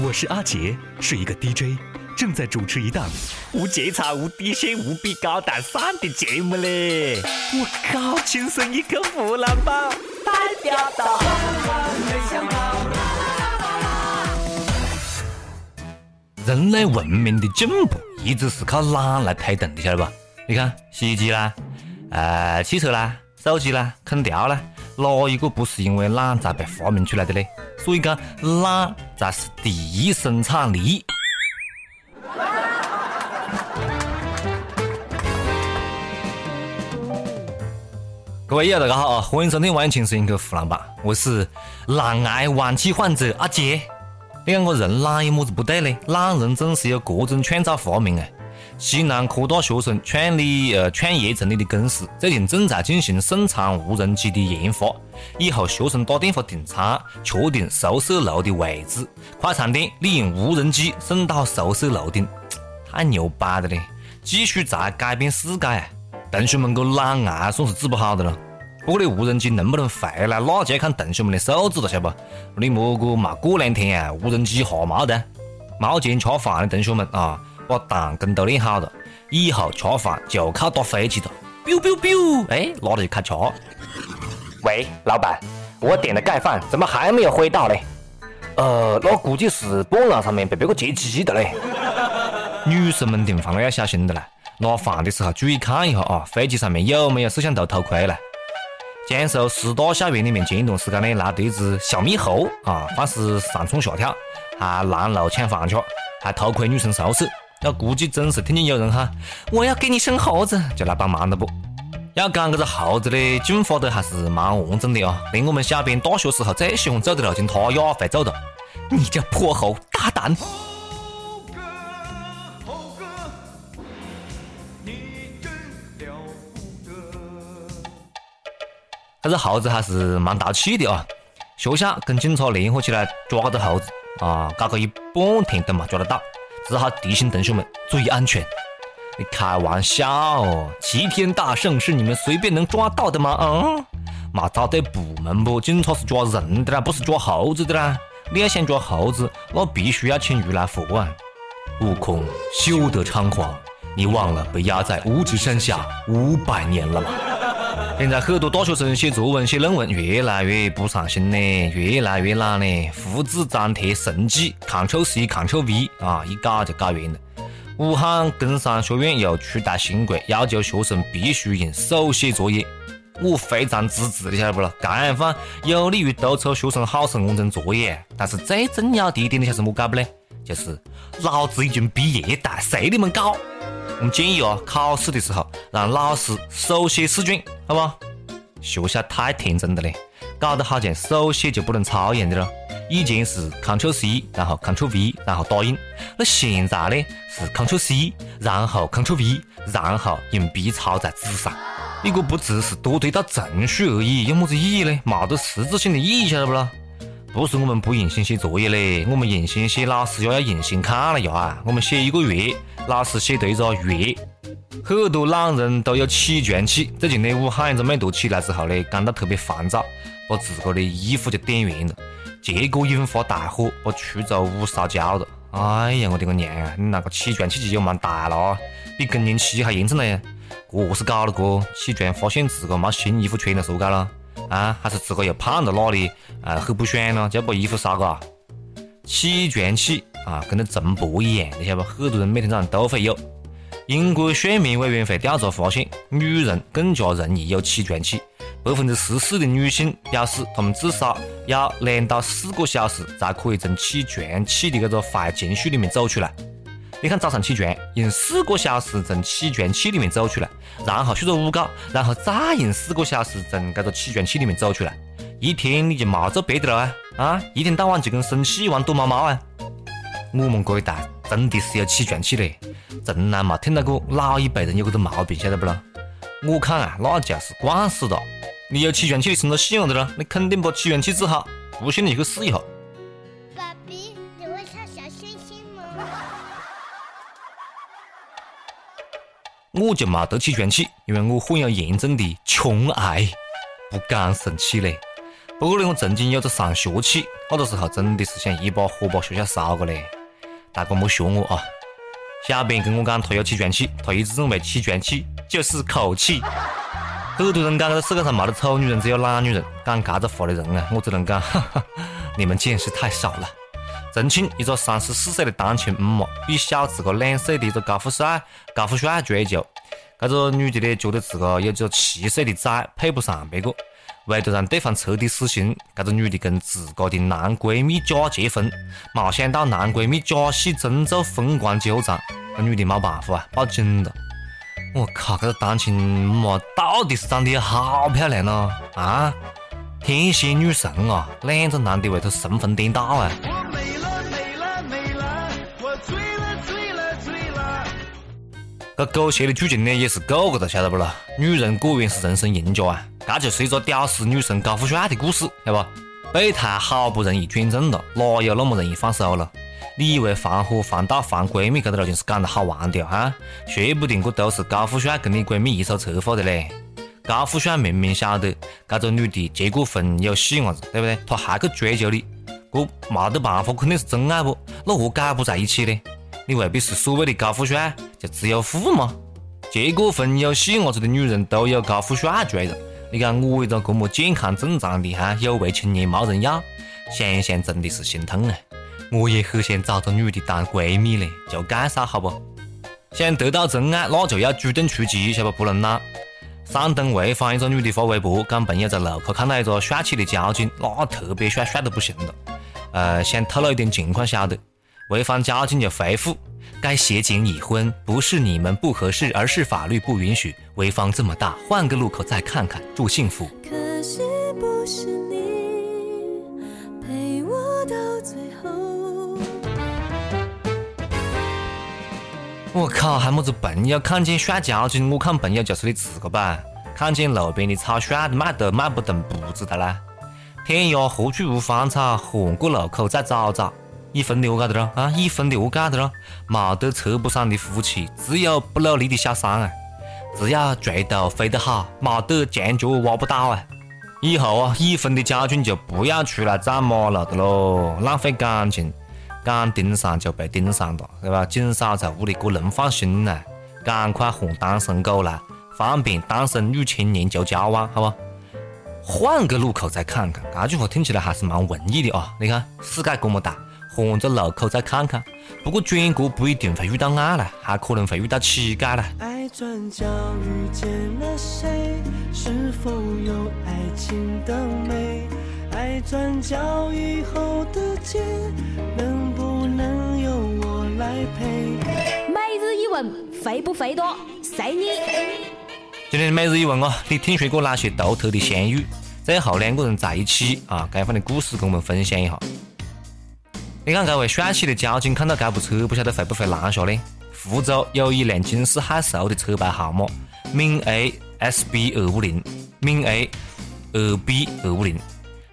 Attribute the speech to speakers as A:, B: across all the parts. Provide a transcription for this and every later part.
A: 我是阿杰，是一个 DJ，正在主持一档无节操、无底线、无比高大上的节目嘞！我靠，亲生一个湖南宝，代表到。人类文明的进步一直是靠懒来推动的，晓得不？你看，洗衣机啦，呃，汽车啦，手机啦，空调啦。哪一个不是因为懒才被发明出来的嘞？所以讲，懒咱是第一生产力。各位友，大家好啊！欢迎收听《完全声音客湖南版》，我是懒癌晚期患者阿杰。你看我人懒有么子不对呢？懒人总是有各种创造发明哎。西南科大学生创立呃创业成立的公司，最近正在进行送餐无人机的研发。以后学生打电话订餐，确定宿舍楼的位置；快餐店利用无人机送到宿舍楼顶，太牛掰了嘞！继续在改变世界！同学们个懒癌算是治不好的了。不过你无人机能不能回来，那就要看同学们的素质了，晓得不？你莫个嘛过两天啊，无人机下毛的，没钱吃饭的同学们啊！把弹弓都练好了，以后吃饭就靠打飞机了。biu biu biu，哎，那就开吃。
B: 喂，老板，我点的盖饭怎么还没有回到嘞？呃，那估计是半路上面被别个截机的嘞。
A: 女生们订饭要小心的啦，拿饭的时候注意看一下啊，飞机上面有没有摄像头偷窥了。江苏师大校园里面前段时间呢，来了一只小猕猴啊，放是上蹿下跳，还拦路抢饭吃，还偷窥女生宿舍。那估计真是听见有人喊“我要给你生猴子”，就来帮忙了不？要讲这个猴子的进化都还是蛮完整的啊！连我们小编大学时候最喜欢走的路径，他也会走的。你这泼猴，大胆！这只猴子还是蛮淘气的啊！学校跟警察联合起来抓个猴子啊，搞个一半天都没抓得到。只好提醒同学们注意安全。你开玩笑，齐天大圣是你们随便能抓到的吗？嗯，嘛找对部门不？警察是抓人的啦，不是抓猴子的啦。你要想抓猴子，那必须要请如来佛啊！悟空休得猖狂，你忘了被压在五指山下五百年了吗？现在很多大学生写作文、写论文越来越不上心呢，越来越懒呢。复制粘贴神技，Ctrl C Ctrl V 啊，一搞就搞完了。武汉工商学院又出台新规，要求学生必须用手写作业。我非常支持，你晓得不咯？这样放有利于督促学生好生完成作业。但是最重要的一点，你晓得是么搞不嘞？就是老子已经毕业带，随你们搞。我建议啊，考试的时候让老师手写试卷，好吧？学校太天真的嘞，搞得好像手写就不能抄一样的了。以前是 Ctrl C，然后 Ctrl V，然后打印。那现在呢是 Ctrl C，然后 Ctrl V，然后用笔抄在纸上。你这不只是多了一道程序而已，有么子意义呢？没得实质性的意义，晓得不咯？不是我们不用心写作业嘞，我们用心写，老师也要用心看了呀。我们写一个月，老师写对着月。很多懒人都有起床气。最近呢，武汉一只美图起来之后呢，感到特别烦躁，把自个的衣服就点圆了，结果引发大火，把出租屋烧焦了。哎呀，我的个娘啊！你那个起床气就有蛮大了啊，比更年期还严重嘞！这是搞了个？起床发现自个没新衣服穿了，是不搞了？啊，还是自个又胖到哪里？啊，很不爽了，就要把衣服烧个。起床气啊，跟那重搏一样，你晓得不？很多人每天早上都会有。英国睡眠委员会调查发现，女人更加容易有起床气。百分之十四的女性表示，她们至少要两到四个小时才可以从起床气的这个坏情绪里面走出来。你看，早上起床用四个小时从起床气里面走出来，然后去做午觉，然后再用四个小时从这个起床气里面走出来，一天你就没做别的了啊！啊，一天到晚就跟生气一样躲猫猫啊！我们这一代真的是有起床气嘞，从来没听到过老一辈人有这个毛病，晓得不咯？我看啊，那就是惯死了。你有起床气你生气样的了，你肯定把起床气治好，不信你去试一下。我就没得起床气，因为我患有严重的穷癌，不敢生气嘞。不过呢，我曾经有着上学气，那个时候真的是想一把火把学校烧个嘞。大哥莫学我啊！小编跟我讲他有起床气，他一直认为起床气就是口气。很多人讲这个世界上没得丑女人，只有懒女人。讲这个话的人啊，我只能讲，哈哈，你们见识太少了。重庆一个三十四岁的单亲母妈与小自个两岁的一个高富帅高富帅追求，这个女的呢觉得自个有个七岁的崽配不上别个，为了让对方彻底死心，这个女的跟自个的男闺蜜假结婚，没想到男闺蜜假戏真做，疯狂纠缠，这女的没办法啊，报警了。我靠，这个单亲母妈到底是长得好漂亮咯啊！天仙女神啊，两个男的为她神魂颠倒啊！这狗血的剧情呢，也是够个的，晓得不咯？女人果然是人生赢家啊！这就是一个屌丝女神高富帅的故事，晓得不？备胎好不容易转正了，哪有那么容易放手了？你以为防火、防盗、防闺蜜，这个路径是讲得好玩的啊？说不定这都是高富帅跟你闺蜜一手策划的嘞。高富帅明明晓得这个女的结过婚有细伢子，对不对？他还去追求你，这没得办法，肯定是真爱不？那何解不在一起呢？你未必是所谓的高富帅就只有富吗？结过婚有细伢子的女人都有高富帅追了，你看我一个这么健康正常的哈有为青年没人要，想想真的是心痛啊！我也很想找个女的当闺蜜嘞，就介绍好不？想得到真爱，那就要主动出击，晓得不？不能懒。山东潍坊一个女的发微博，讲朋友在路口看到一个帅气的交警，那特别帅，帅得不行了。呃，想透露一点情况，晓得？潍坊交警就回复：该协警已婚，不是你们不合适，而是法律不允许。潍坊这么大，换个路口再看看，祝幸福。可惜不是你陪我到最后。我靠，还么子朋友看见帅交警，我看朋友就是你自个吧？看见路边的草帅的，卖都卖不动，不知道啦。天涯何处无芳草，换个路口再找找。已婚的我搞的咯，啊，已婚的我搞的咯，没得扯不上的夫妻，只有不努力的小三啊。只要垂头飞得好，没得墙脚挖不倒啊。以后啊，已婚的家眷就不要出来占马路的咯，浪费感情。敢盯上就被盯上了，对吧？警嫂在屋里过能放心呐，赶快换单身狗来，方便单身女青年就交往，好不？换个路口再看看，这句话听起来还是蛮文艺的啊！你看世界这么大，换个路口再看看。不过转角不一定会遇到爱了，还可能会遇到乞丐啦。爱转角遇见了谁？是否有爱情的美？爱转角以后的街，能不能由我来陪？每日一问，肥不肥多？随你。今天的每日一问哦，你听说过哪些独特的相遇？最后两个人在一起啊，该番的故事跟我们分享一下。你看这位帅气的交警看到这部车，不晓得会不会拦下呢？福州有一辆惊世骇俗的车牌号码：闽 A S B 二五零，闽 A 二 B 二五零。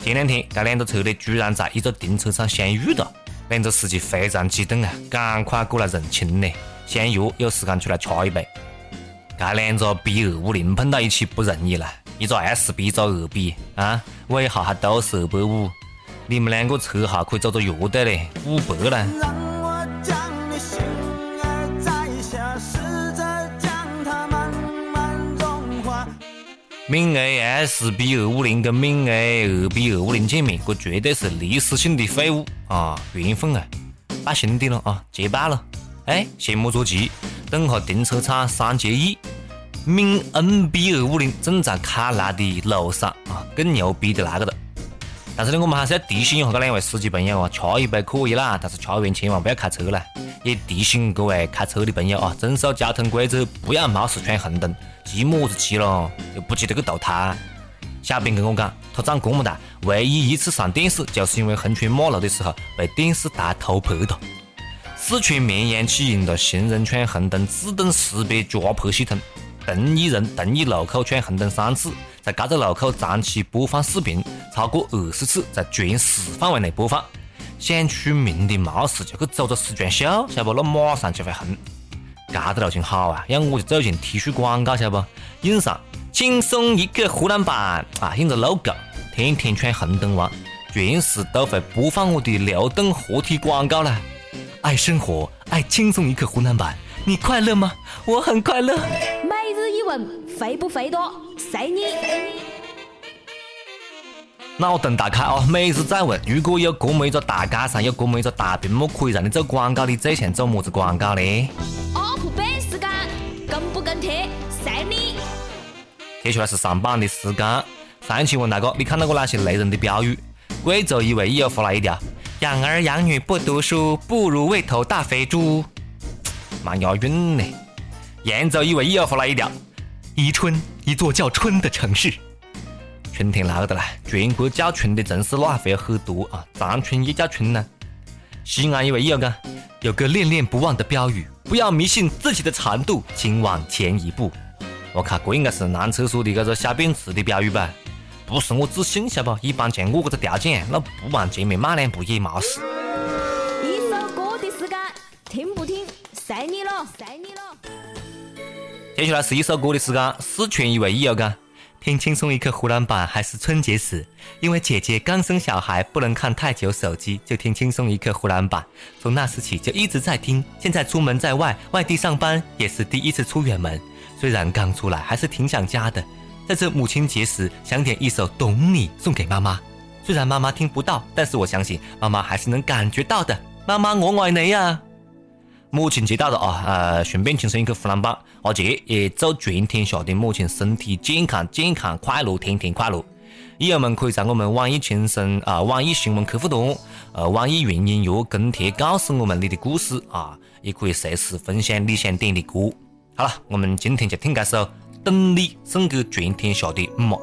A: 前两天，这两个车呢，居然在一个停车场相遇了。两个司机非常激动啊，赶快过来认亲呢。相约有时间出来掐一杯。这两个 B 二五零碰到一起不容易了，一个 S B，一个二 B 啊，尾号还都是二百五。你们两个车号可以走个乐队嘞，五百呢。闽 A S B 二五零跟闽 A 二 B 二五零见面，这绝对是历史性的会晤啊！缘分啊，拜兄弟了啊，结拜了！哎，先莫着急，等下停车场三结义，闽 N B 二五零正在开来的路上啊，更牛逼的来个了！但是呢，我们还是要提醒一下这两位司机朋友啊，掐一杯可以啦，但是掐完千万不要开车啦！也提醒各位开车的朋友啊，遵守交通规则，不要冒失闯红灯。急么子急咯？又不记得去倒胎。小编跟我讲，他长这么大，唯一一次上电视，就是因为横穿马路的时候被电视台偷拍到。四川绵阳启用了行人闯红灯自动识别抓拍系统，同一人同一路口闯红灯三次，在这个路口长期播放视频超过二十次，在全市范围内播放。想出名的没事就去走个时装秀，晓得不？那马上就会红。这个路径好啊，要我就走进 T 恤广告，晓得不？印上“轻松一个湖南版”啊，印着 logo，天天闯红灯王，全市都会播放我的流动活体广告啦。爱生活，爱轻松一刻湖南版，你快乐吗？我很快乐。
C: 问，肥不肥多？随你。
A: 脑洞大开啊！每日再问，如果有这么一个大街上有这么一个大屏幕可以让你做广告，你最想做么子广告呢？
C: 时间跟帖随你。
A: 接下来是上榜的时间。上一期问大哥，你看到过哪些雷人的标语？贵州一位友发了一条：养儿养女不读书，不如喂头大肥猪。蛮押韵呢。扬州一位友发了一条：宜春，一座叫春的城市。春天来了啦，全国叫春的城市那还会有很多啊，长春也叫春呢。西安一位友讲，有个念念不忘的标语。不要迷信自己的长度，请往前一步。我靠，这应该是男厕所的这个小便池的标语吧？不是我自信，晓得不？一般像我这个条件，那不往前面迈两步也没事。接下来是一首歌的时间，四川一位友讲。听轻松一刻湖南版还是春节时，因为姐姐刚生小孩，不能看太久手机，就听轻松一刻湖南版。从那时起就一直在听，现在出门在外，外地上班也是第一次出远门。虽然刚出来，还是挺想家的。在这母亲节时，想点一首《懂你》送给妈妈。虽然妈妈听不到，但是我相信妈妈还是能感觉到的。妈妈，我爱你呀！母亲节到了啊！呃，顺便轻松一个湖南版，阿杰也祝全天下的母亲身体健康、健康快乐、天天快乐。益友们可以在我们网易轻松啊、网易新闻客户端、呃、网易云音乐跟帖告诉我们你的故事啊，也可以随时分享你想点的歌。好了，我们今天就听这首《等你》，送给全天下的妈。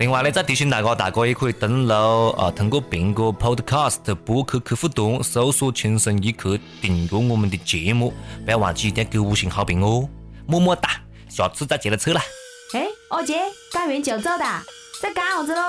A: 另外呢，再提醒大家，大家也可以登录啊，通过苹果 Podcast 博客客户端搜索“轻松一刻”，订阅我们的节目，不要忘记一点给五星好评哦，么么哒！下次再接着车了。
C: 哎，二姐，干完就走哒，在干啥子喽？